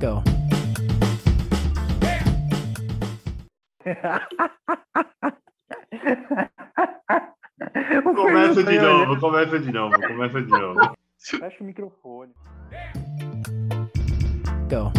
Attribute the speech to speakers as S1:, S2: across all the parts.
S1: Go.
S2: Começa de novo, começa de novo, começa de novo.
S3: Fecha o microfone.
S1: Go.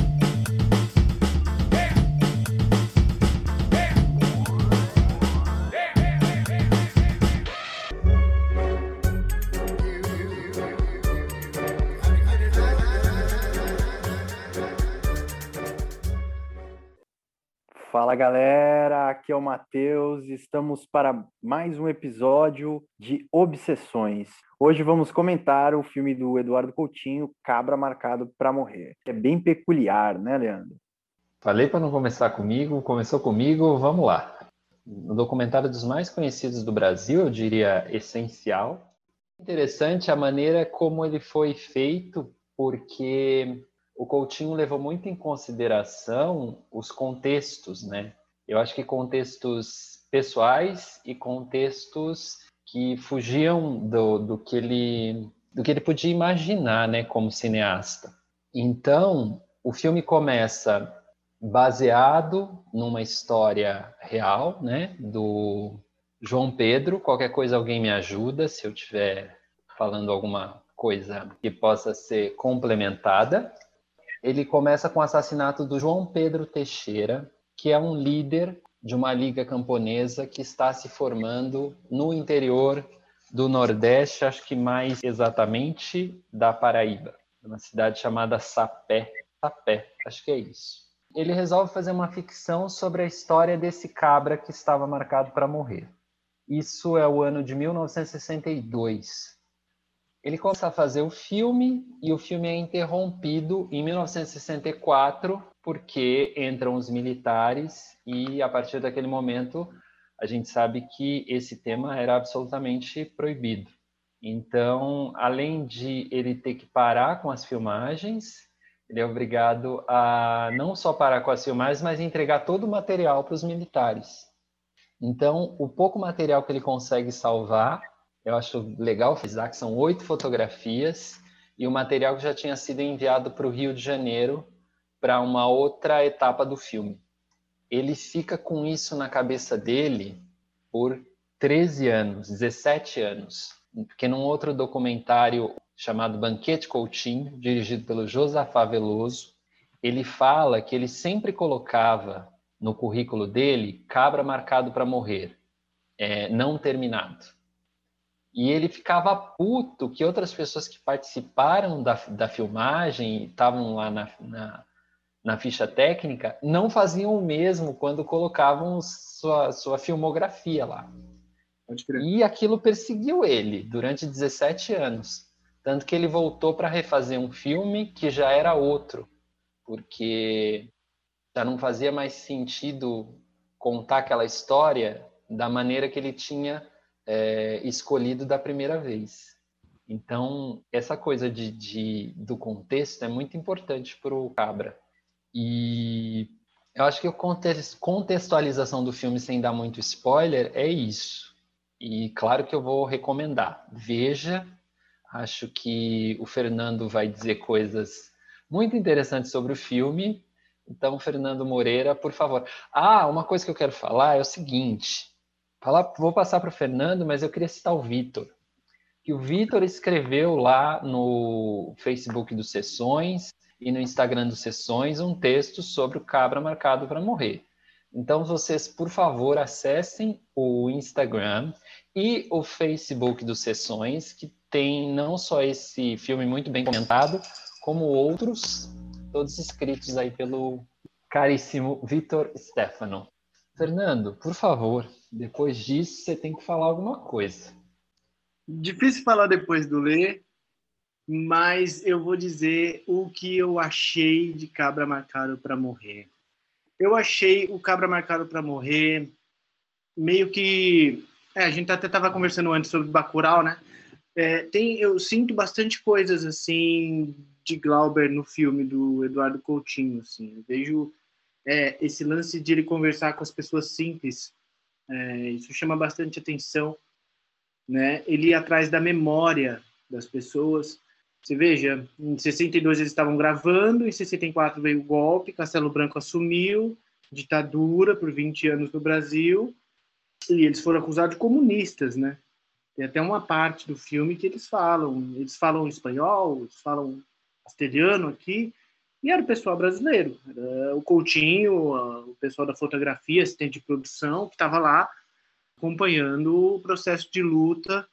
S3: Fala galera, aqui é o Matheus, estamos para mais um episódio de Obsessões. Hoje vamos comentar o filme do Eduardo Coutinho, Cabra Marcado para Morrer. É bem peculiar, né, Leandro?
S4: Falei para não começar comigo, começou comigo, vamos lá. Um documentário dos mais conhecidos do Brasil, eu diria essencial. Interessante a maneira como ele foi feito, porque o Coutinho levou muito em consideração os contextos, né? Eu acho que contextos pessoais e contextos que fugiam do, do que ele do que ele podia imaginar, né, como cineasta. Então, o filme começa baseado numa história real, né, do João Pedro. Qualquer coisa alguém me ajuda se eu estiver falando alguma coisa que possa ser complementada ele começa com o assassinato do João Pedro Teixeira, que é um líder de uma liga camponesa que está se formando no interior do Nordeste, acho que mais exatamente da Paraíba, uma cidade chamada Sapé. Sapé, acho que é isso. Ele resolve fazer uma ficção sobre a história desse cabra que estava marcado para morrer. Isso é o ano de 1962. Ele começa a fazer o filme e o filme é interrompido em 1964 porque entram os militares e a partir daquele momento a gente sabe que esse tema era absolutamente proibido. Então, além de ele ter que parar com as filmagens, ele é obrigado a não só parar com as filmagens, mas entregar todo o material para os militares. Então, o pouco material que ele consegue salvar eu acho legal frisar que são oito fotografias e o material que já tinha sido enviado para o Rio de Janeiro para uma outra etapa do filme. Ele fica com isso na cabeça dele por 13 anos, 17 anos, porque num outro documentário chamado Banquete Coutinho, dirigido pelo Josafá Veloso, ele fala que ele sempre colocava no currículo dele cabra marcado para morrer, é, não terminado. E ele ficava puto que outras pessoas que participaram da, da filmagem, estavam lá na, na, na, ficha técnica, não faziam o mesmo quando colocavam sua, sua filmografia lá. E aquilo perseguiu ele durante 17 anos. Tanto que ele voltou para refazer um filme que já era outro, porque já não fazia mais sentido contar aquela história da maneira que ele tinha é, escolhido da primeira vez. Então, essa coisa de, de do contexto é muito importante para o Cabra. E eu acho que a contextualização do filme, sem dar muito spoiler, é isso. E claro que eu vou recomendar. Veja, acho que o Fernando vai dizer coisas muito interessantes sobre o filme. Então, Fernando Moreira, por favor. Ah, uma coisa que eu quero falar é o seguinte: Falar, vou passar para o Fernando, mas eu queria citar o Vitor. Que o Vitor escreveu lá no Facebook do Sessões e no Instagram do Sessões um texto sobre o cabra marcado para morrer. Então, vocês, por favor, acessem o Instagram e o Facebook do Sessões, que tem não só esse filme muito bem comentado, como outros, todos escritos aí pelo caríssimo Vitor Stefano. Fernando, por favor, depois disso, você tem que falar alguma coisa.
S2: Difícil falar depois do ler, mas eu vou dizer o que eu achei de Cabra Marcado para Morrer. Eu achei o Cabra Marcado para Morrer meio que. É, a gente até estava conversando antes sobre Bacurau, né? É, tem, eu sinto bastante coisas assim de Glauber no filme do Eduardo Coutinho. Assim. Eu vejo é, esse lance de ele conversar com as pessoas simples é, isso chama bastante atenção, né? Ele ir atrás da memória das pessoas Você veja, em 62 eles estavam gravando, em 64 veio o golpe, Castelo Branco assumiu, ditadura por 20 anos no Brasil, e eles foram acusados de comunistas, né? Tem até uma parte do filme que eles falam, eles falam espanhol, eles falam castelhano aqui, e era o pessoal brasileiro, era o Coutinho, o pessoal da fotografia, assistente de produção, que estava lá acompanhando o processo de luta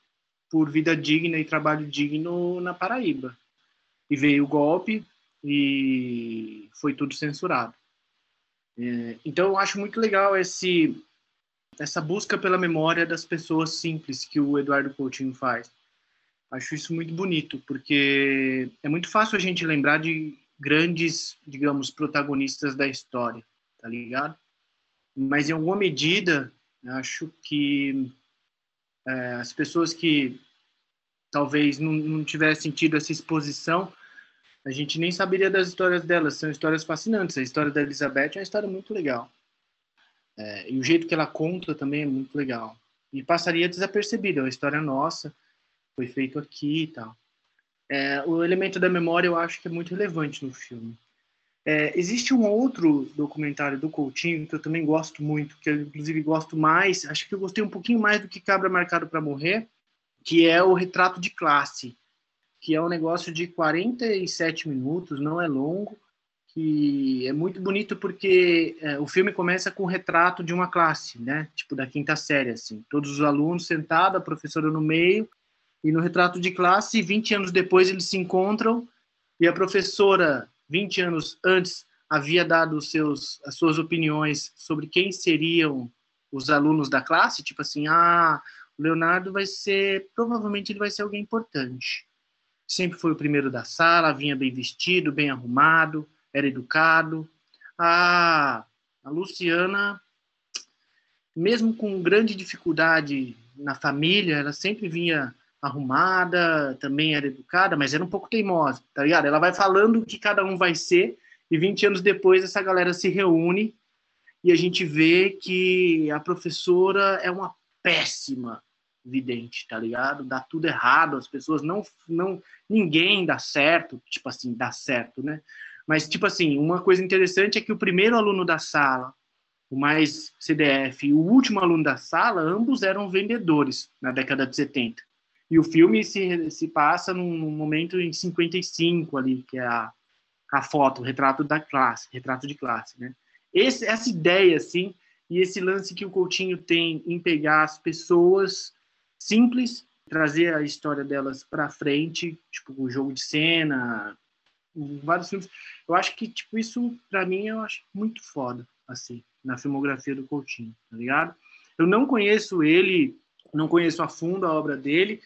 S2: por vida digna e trabalho digno na Paraíba. E veio o golpe e foi tudo censurado. É, então eu acho muito legal esse essa busca pela memória das pessoas simples que o Eduardo Coutinho faz. Acho isso muito bonito, porque é muito fácil a gente lembrar de grandes, digamos, protagonistas da história, tá ligado? Mas em alguma medida, acho que é, as pessoas que talvez não, não tivessem tido essa exposição, a gente nem saberia das histórias delas. São histórias fascinantes. A história da Elizabeth é uma história muito legal. É, e o jeito que ela conta também é muito legal. E passaria desapercebido. É uma história nossa, foi feito aqui e tal. É, o elemento da memória eu acho que é muito relevante no filme. É, existe um outro documentário do Coutinho que eu também gosto muito, que eu inclusive gosto mais, acho que eu gostei um pouquinho mais do que Cabra Marcado para Morrer, que é o Retrato de Classe, que é um negócio de 47 minutos, não é longo, que é muito bonito porque é, o filme começa com o retrato de uma classe, né? Tipo da quinta série, assim, todos os alunos sentados, a professora no meio, e no retrato de classe, 20 anos depois eles se encontram e a professora 20 anos antes, havia dado seus, as suas opiniões sobre quem seriam os alunos da classe, tipo assim, ah, o Leonardo vai ser, provavelmente ele vai ser alguém importante. Sempre foi o primeiro da sala, vinha bem vestido, bem arrumado, era educado. Ah, a Luciana, mesmo com grande dificuldade na família, ela sempre vinha arrumada, também era educada, mas era um pouco teimosa, tá ligado? Ela vai falando o que cada um vai ser, e 20 anos depois essa galera se reúne e a gente vê que a professora é uma péssima vidente, tá ligado? Dá tudo errado, as pessoas não não ninguém dá certo, tipo assim, dá certo, né? Mas tipo assim, uma coisa interessante é que o primeiro aluno da sala, o mais CDF, e o último aluno da sala, ambos eram vendedores na década de 70. E o filme se, se passa num momento em 55 ali, que é a, a foto, o retrato da classe, retrato de classe, né? Esse, essa ideia, assim, e esse lance que o Coutinho tem em pegar as pessoas simples, trazer a história delas para frente, tipo, o jogo de cena, vários filmes. Eu acho que, tipo, isso, para mim, eu acho muito foda, assim, na filmografia do Coutinho, tá ligado? Eu não conheço ele, não conheço a fundo a obra dele,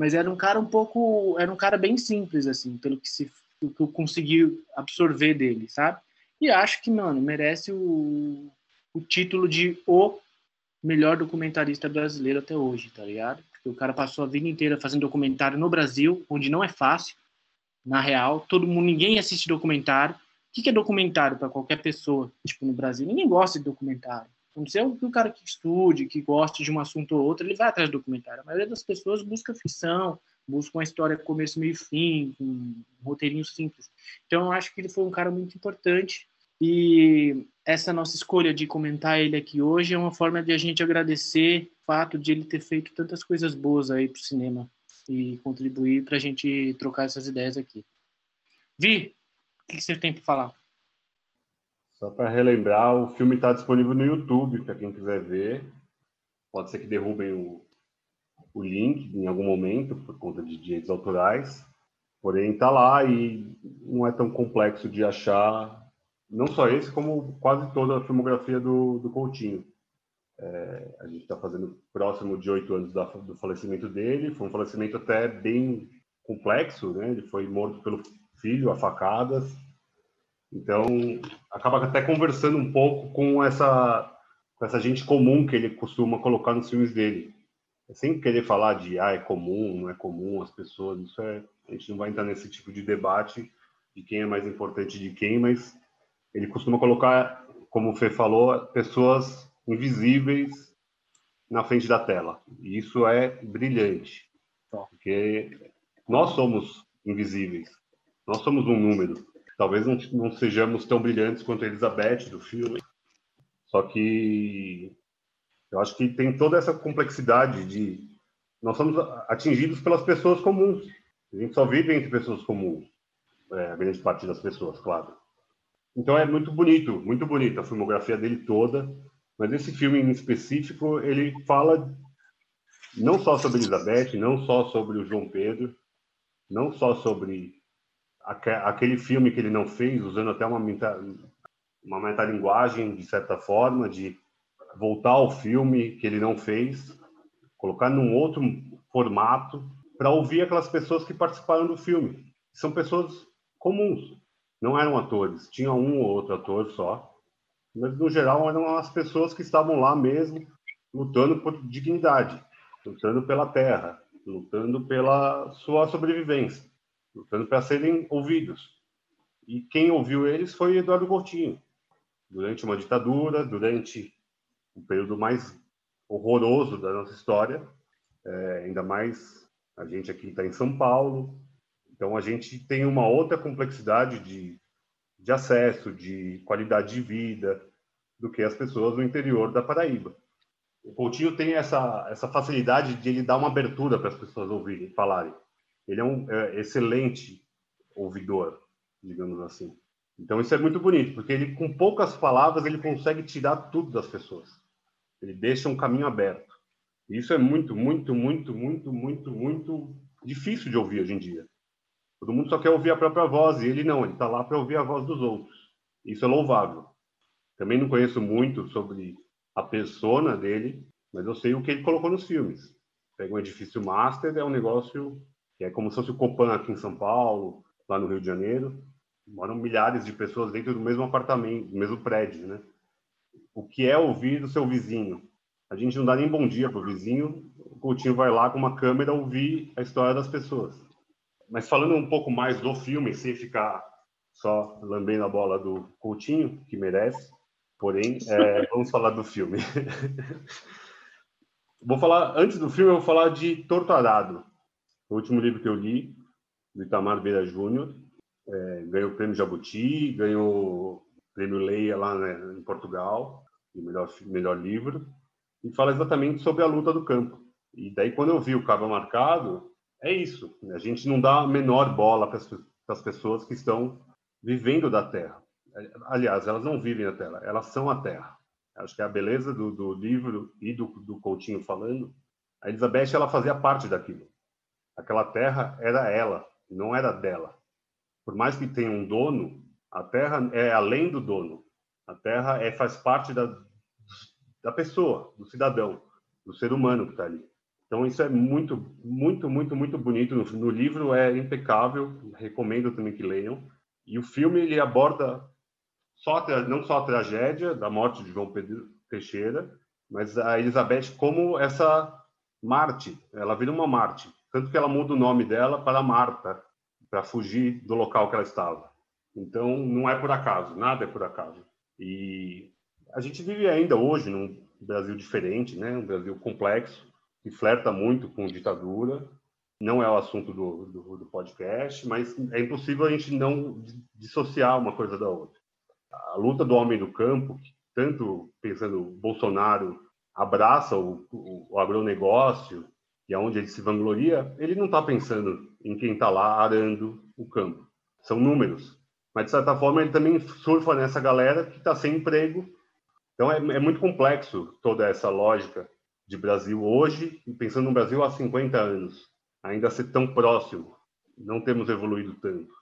S2: mas era um cara um pouco, era um cara bem simples assim, pelo que se que eu consegui absorver dele, sabe? E acho que, mano, merece o, o título de o melhor documentarista brasileiro até hoje, tá ligado? Porque o cara passou a vida inteira fazendo documentário no Brasil, onde não é fácil, na real, todo mundo, ninguém assiste documentário. O que é documentário para qualquer pessoa, tipo, no Brasil? Ninguém gosta de documentário. Não sei o cara que estude, que goste de um assunto ou outro, ele vai atrás do documentário. A maioria das pessoas busca ficção, busca uma história com começo, meio e fim, com um roteirinho simples. Então, eu acho que ele foi um cara muito importante e essa nossa escolha de comentar ele aqui hoje é uma forma de a gente agradecer o fato de ele ter feito tantas coisas boas aí para o cinema e contribuir para a gente trocar essas ideias aqui. Vi, o que você tem para falar?
S1: Só para relembrar, o filme está disponível no YouTube, para quem quiser ver. Pode ser que derrubem o, o link em algum momento, por conta de direitos autorais. Porém, está lá e não é tão complexo de achar, não só esse, como quase toda a filmografia do, do Coutinho. É, a gente está fazendo próximo de oito anos da, do falecimento dele. Foi um falecimento até bem complexo, né? Ele foi morto pelo filho a facadas então, acaba até conversando um pouco com essa, com essa gente comum que ele costuma colocar nos filmes dele. É sem querer falar de, ah, é comum, não é comum, as pessoas, isso é, a gente não vai entrar nesse tipo de debate de quem é mais importante de quem, mas ele costuma colocar, como o Fê falou, pessoas invisíveis na frente da tela. E isso é brilhante, porque nós somos invisíveis. Nós somos um número. Talvez não, não sejamos tão brilhantes quanto a Elizabeth do filme, só que eu acho que tem toda essa complexidade de nós somos atingidos pelas pessoas comuns. A gente só vive entre pessoas comuns, é, a grande parte das pessoas, claro. Então é muito bonito, muito bonita a filmografia dele toda, mas esse filme em específico, ele fala não só sobre Elizabeth, não só sobre o João Pedro, não só sobre aquele filme que ele não fez, usando até uma, uma metalinguagem, de certa forma, de voltar ao filme que ele não fez, colocar num outro formato, para ouvir aquelas pessoas que participaram do filme. São pessoas comuns, não eram atores, tinha um ou outro ator só, mas no geral eram as pessoas que estavam lá mesmo, lutando por dignidade, lutando pela terra, lutando pela sua sobrevivência, lutando para serem ouvidos. E quem ouviu eles foi Eduardo Coutinho, durante uma ditadura, durante o período mais horroroso da nossa história, é, ainda mais a gente aqui está em São Paulo, então a gente tem uma outra complexidade de de acesso, de qualidade de vida, do que as pessoas no interior da Paraíba. O Coutinho tem essa, essa facilidade de ele dar uma abertura para as pessoas ouvirem, falarem. Ele é um é, excelente ouvidor, digamos assim. Então isso é muito bonito, porque ele com poucas palavras ele consegue tirar tudo das pessoas. Ele deixa um caminho aberto. E isso é muito, muito, muito, muito, muito, muito difícil de ouvir hoje em dia. Todo mundo só quer ouvir a própria voz, e ele não, ele está lá para ouvir a voz dos outros. Isso é louvável. Também não conheço muito sobre a persona dele, mas eu sei o que ele colocou nos filmes. Pega um edifício master, é um negócio que é como se fosse o Copan aqui em São Paulo, lá no Rio de Janeiro. Moram milhares de pessoas dentro do mesmo apartamento, do mesmo prédio, né? O que é ouvir do seu vizinho? A gente não dá nem bom dia pro vizinho, o Coutinho vai lá com uma câmera ouvir a história das pessoas. Mas falando um pouco mais do filme, sem ficar só lambendo a bola do Coutinho, que merece, porém, é, vamos falar do filme. vou falar, antes do filme, eu vou falar de Torturado, o último livro que eu li, do Itamar Beira Júnior. É, ganhou o prêmio Jabuti, ganhou o prêmio Leia lá né, em Portugal, o melhor, melhor livro, e fala exatamente sobre a luta do campo. E daí, quando eu vi o Cabo Marcado, é isso. A gente não dá a menor bola para as pessoas que estão vivendo da Terra. Aliás, elas não vivem na Terra, elas são a Terra. Acho que é a beleza do, do livro e do, do Coutinho falando. A Elizabeth ela fazia parte daquilo. Aquela terra era ela, não era dela. Por mais que tenha um dono, a terra é além do dono. A terra é faz parte da, da pessoa, do cidadão, do ser humano que está ali. Então isso é muito, muito, muito, muito bonito. No, no, livro é impecável, recomendo também que leiam. E o filme ele aborda só não só a tragédia da morte de João Pedro Teixeira, mas a Elizabeth como essa Marte. Ela vira uma Marte, tanto que ela muda o nome dela para Marta, para fugir do local que ela estava. Então não é por acaso, nada é por acaso. E a gente vive ainda hoje num Brasil diferente, né? Um Brasil complexo que flerta muito com ditadura. Não é o assunto do, do, do, podcast, mas é impossível a gente não dissociar uma coisa da outra. A luta do homem do campo, tanto pensando Bolsonaro abraça o, o, o agronegócio, e aonde ele se vangloria, ele não está pensando em quem está lá arando o campo. São números. Mas, de certa forma, ele também surfa nessa galera que está sem emprego. Então, é, é muito complexo toda essa lógica de Brasil hoje e pensando no Brasil há 50 anos, ainda ser tão próximo, não temos evoluído tanto.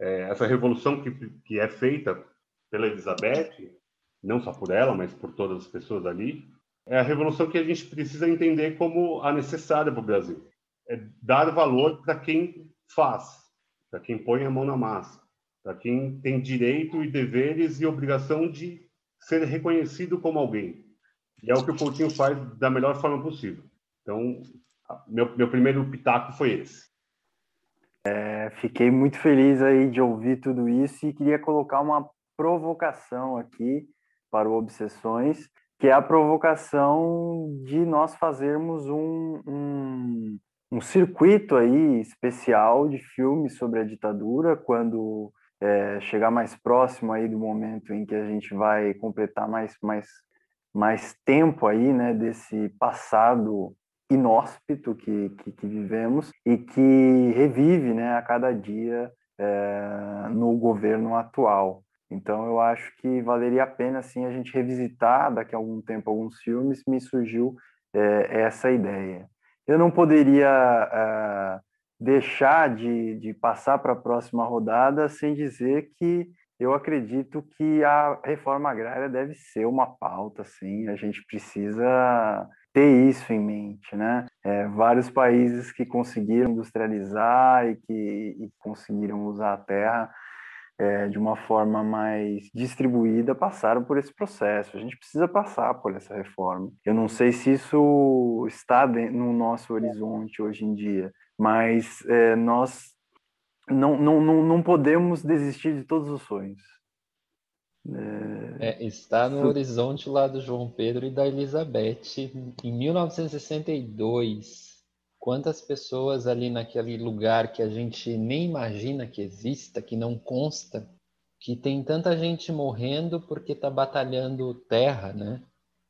S1: É, essa revolução que, que é feita pela Elizabeth, não só por ela, mas por todas as pessoas ali, é a revolução que a gente precisa entender como a necessária para o Brasil. É dar valor para quem faz, para quem põe a mão na massa, para quem tem direito e deveres e obrigação de ser reconhecido como alguém. E é o que o Coutinho faz da melhor forma possível. Então, meu, meu primeiro pitaco foi esse.
S3: É, fiquei muito feliz aí de ouvir tudo isso e queria colocar uma provocação aqui para o Obsessões, que é a provocação de nós fazermos um, um, um circuito aí especial de filmes sobre a ditadura, quando é, chegar mais próximo aí do momento em que a gente vai completar mais, mais, mais tempo aí, né, desse passado inóspito que, que, que vivemos e que revive, né, a cada dia é, no governo atual. Então eu acho que valeria a pena assim a gente revisitar daqui a algum tempo alguns filmes. Me surgiu é, essa ideia. Eu não poderia é, deixar de, de passar para a próxima rodada sem dizer que eu acredito que a reforma agrária deve ser uma pauta, sim. A gente precisa ter isso em mente, né? É, vários países que conseguiram industrializar e que e conseguiram usar a terra é, de uma forma mais distribuída passaram por esse processo. A gente precisa passar por essa reforma. Eu não sei se isso está no nosso horizonte hoje em dia, mas é, nós não, não, não, não podemos desistir de todos os sonhos.
S4: É, está no horizonte lá do João Pedro e da Elizabeth. Em 1962, quantas pessoas ali naquele lugar que a gente nem imagina que exista, que não consta, que tem tanta gente morrendo porque está batalhando terra, né?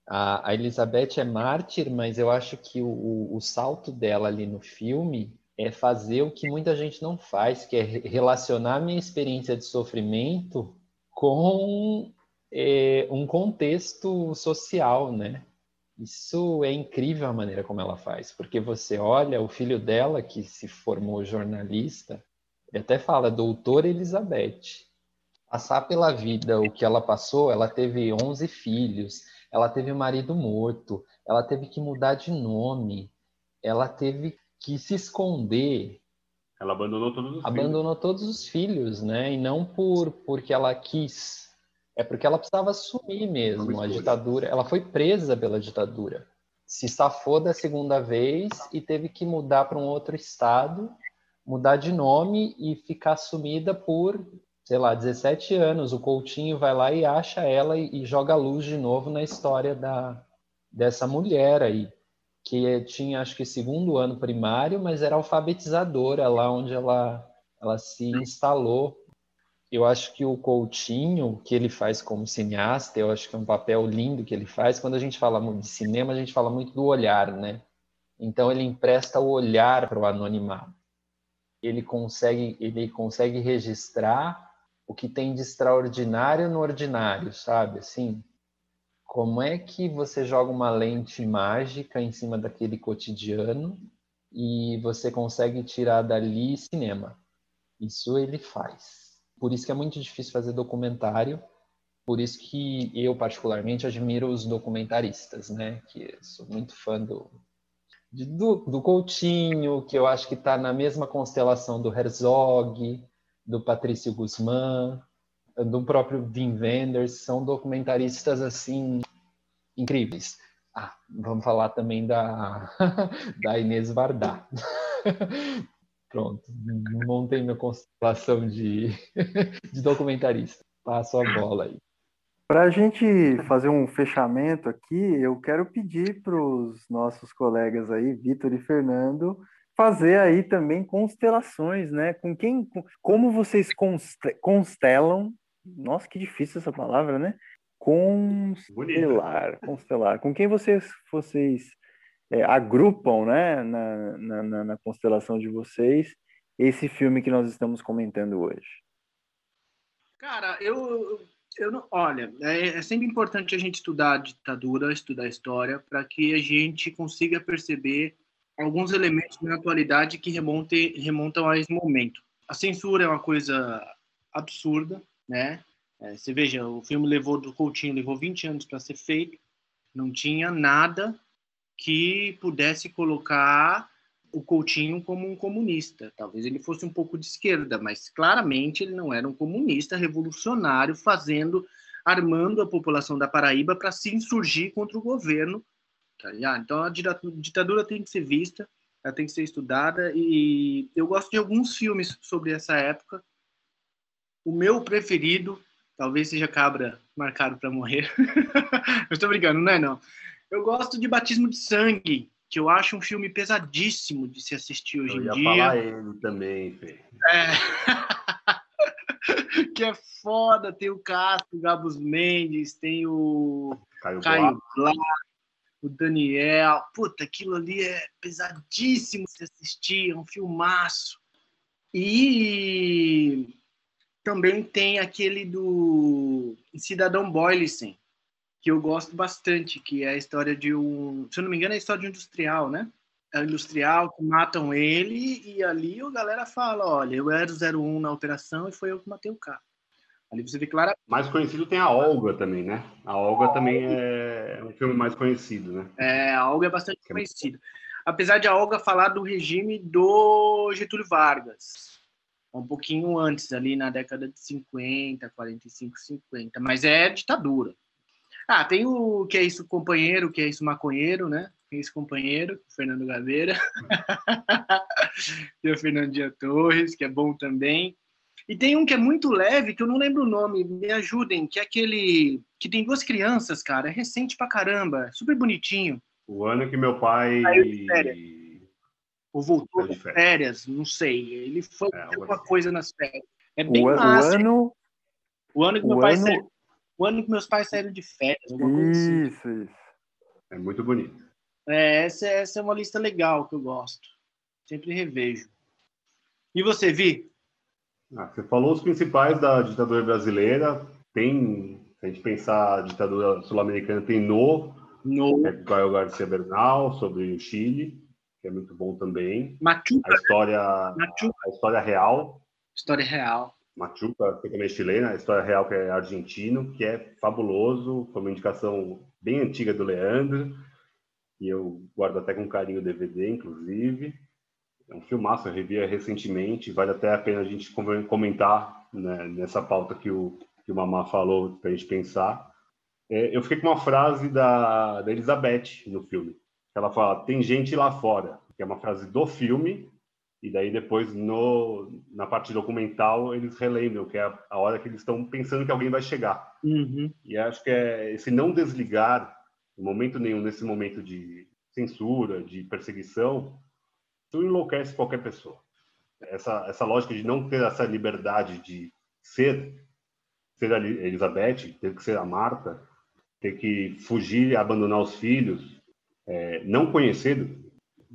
S4: A, a, Elizabeth é mártir, mas eu acho que o, o, o salto dela ali no filme é fazer o que muita gente não faz, que é relacionar minha experiência de sofrimento com é, um contexto social, né? Isso é incrível a maneira como ela faz, porque você olha o filho dela, que se formou jornalista, e até fala, doutora Elizabeth. Passar pela vida o que ela passou, ela teve 11 filhos, ela teve o marido morto, ela teve que mudar de nome, ela teve que se esconder,
S1: ela abandonou todos os
S4: abandonou
S1: filhos.
S4: todos os filhos, né? E não por porque ela quis, é porque ela precisava assumir mesmo a ditadura. Ela foi presa pela ditadura, se safou da segunda vez e teve que mudar para um outro estado, mudar de nome e ficar sumida por sei lá, 17 anos, o Coutinho vai lá e acha ela e, e joga luz de novo na história da, dessa mulher aí que tinha acho que segundo ano primário, mas era alfabetizadora lá onde ela, ela se instalou. Eu acho que o Coutinho, que ele faz como cineasta, eu acho que é um papel lindo que ele faz. Quando a gente fala de cinema, a gente fala muito do olhar, né? Então ele empresta o olhar para o anonimato. Ele consegue, ele consegue registrar o que tem de extraordinário no ordinário, sabe? Assim, como é que você joga uma lente mágica em cima daquele cotidiano e você consegue tirar dali cinema? Isso ele faz. Por isso que é muito difícil fazer documentário. Por isso que eu particularmente admiro os documentaristas, né? Que sou muito fã do do, do Coutinho, que eu acho que está na mesma constelação do Herzog, do Patrício Guzmán, do próprio Wim Wenders, são documentaristas assim incríveis. Ah, vamos falar também da, da Inês Vardá. Pronto, montei minha constelação de, de documentarista. Passo a bola aí.
S3: Para a gente fazer um fechamento aqui, eu quero pedir para os nossos colegas aí, Vitor e Fernando, fazer aí também constelações, né? Com quem, como vocês constelam nossa, que difícil essa palavra, né? Constelar, constelar. Com quem vocês, vocês é, agrupam, né, na, na, na, constelação de vocês, esse filme que nós estamos comentando hoje?
S2: Cara, eu, eu não, olha, é, é sempre importante a gente estudar a ditadura, estudar a história, para que a gente consiga perceber alguns elementos na atualidade que remontem, remontam a esse momento. A censura é uma coisa absurda, né? É, você veja, o filme levou do Coutinho levou 20 anos para ser feito, não tinha nada que pudesse colocar o Coutinho como um comunista. Talvez ele fosse um pouco de esquerda, mas claramente ele não era um comunista revolucionário fazendo, armando a população da Paraíba para se insurgir contra o governo. Tá então a ditadura tem que ser vista, ela tem que ser estudada e eu gosto de alguns filmes sobre essa época o meu preferido, talvez seja Cabra Marcado para Morrer. eu estou brincando, não é não. Eu gosto de Batismo de Sangue, que eu acho um filme pesadíssimo de se assistir hoje
S1: eu
S2: em
S1: ia
S2: dia.
S1: falar ele também, Fê.
S2: É. que é foda, tem o Castro, o Gabus Mendes, tem o
S1: Caio,
S2: Caio
S1: Blá.
S2: O Daniel. Puta, aquilo ali é pesadíssimo de se assistir, é um filmaço. E também tem aquele do Cidadão Boylicen, que eu gosto bastante, que é a história de um, se eu não me engano, é a história de um industrial, né? É um industrial que matam ele e ali a galera fala, olha, eu era o 01 na operação e foi eu que matei o cara. Ali você vê claramente.
S1: Mais conhecido tem a Olga também, né? A Olga também é um filme mais conhecido, né?
S2: É, a Olga é bastante conhecida. Apesar de a Olga falar do regime do Getúlio Vargas, um pouquinho antes, ali na década de 50, 45, 50, mas é ditadura. Ah, tem o que é isso companheiro, que é isso maconheiro, né? É isso companheiro, Fernando Gaveira. tem o Fernando Dias Torres, que é bom também. E tem um que é muito leve, que eu não lembro o nome, me ajudem, que é aquele que tem duas crianças, cara, é recente pra caramba, super bonitinho.
S1: O ano que meu pai.
S2: Ou voltou
S1: de
S2: férias, não sei. Ele foi
S1: É,
S2: alguma coisa nas férias. É bem
S3: O, an- o
S2: massa.
S3: ano.
S2: O ano que
S3: o
S2: meu pai
S3: ano-
S2: saiu, o ano que meus pais saíram de férias, alguma coisa assim.
S3: Isso, isso.
S1: É muito bonito.
S2: É, essa, essa é uma lista legal que eu gosto. Sempre revejo. E você, Vi?
S1: Ah, você falou os principais da ditadura brasileira. Tem, se a gente pensar a ditadura sul-americana, tem No,
S2: No
S1: é Gael Garcia Bernal, sobre o Chile, que é muito bom também.
S2: Machuca,
S1: A história,
S2: Machuca,
S1: a história real,
S2: história real.
S1: Machuca, que também é chilena, a história real que é argentino, que é fabuloso, foi uma indicação bem antiga do Leandro, e eu guardo até com carinho o DVD, inclusive. É um filmaço, eu revi recentemente, vale até a pena a gente com- comentar né, nessa pauta que o, que o Mamá falou para a gente pensar. É, eu fiquei com uma frase da, da Elizabeth no filme. Ela fala, tem gente lá fora, que é uma frase do filme, e daí depois no, na parte documental eles relembram que é a, a hora que eles estão pensando que alguém vai chegar.
S2: Uhum.
S1: E acho que é esse não desligar, em momento nenhum, nesse momento de censura, de perseguição, isso enlouquece qualquer pessoa. Essa, essa lógica de não ter essa liberdade de ser, ser a Eli- Elizabeth, ter que ser a Marta, ter que fugir e abandonar os filhos, é, não conhecer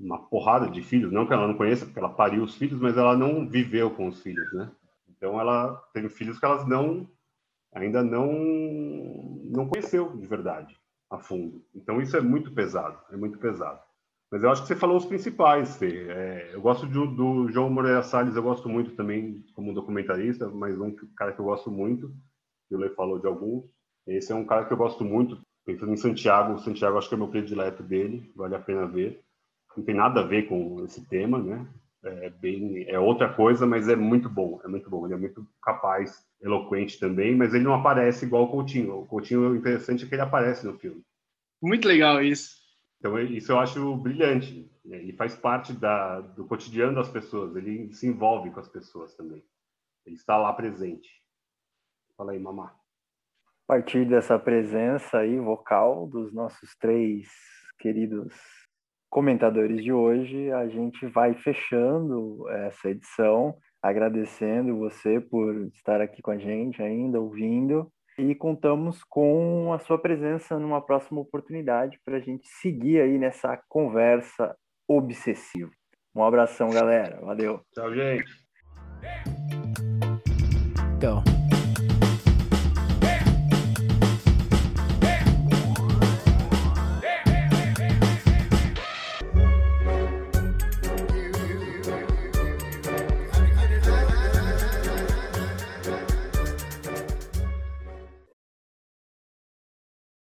S1: uma porrada de filhos, não que ela não conheça, porque ela pariu os filhos, mas ela não viveu com os filhos, né? Então ela tem filhos que elas não ainda não não conheceu de verdade a fundo. Então isso é muito pesado, é muito pesado. Mas eu acho que você falou os principais, Fê. É, eu gosto do, do João Moreira Salles, eu gosto muito também como documentarista, mas um cara que eu gosto muito, que o Lê falou de alguns. Esse é um cara que eu gosto muito, pensando em Santiago. Santiago acho que é meu predileto dele, vale a pena ver. Não tem nada a ver com esse tema, né? É, bem, é outra coisa, mas é muito bom, é muito bom. Ele é muito capaz, eloquente também, mas ele não aparece igual o Coutinho. O Coutinho, o interessante é que ele aparece no filme.
S2: Muito legal isso.
S1: Então, isso eu acho brilhante. né? Ele faz parte da, do cotidiano das pessoas, ele se envolve com as pessoas também. Ele está lá presente. Fala aí, mamá.
S3: A partir dessa presença aí vocal dos nossos três queridos comentadores de hoje, a gente vai fechando essa edição, agradecendo você por estar aqui com a gente ainda, ouvindo, e contamos com a sua presença numa próxima oportunidade para a gente seguir aí nessa conversa obsessiva. Um abração, galera. Valeu.
S1: Tchau, gente.
S5: Go.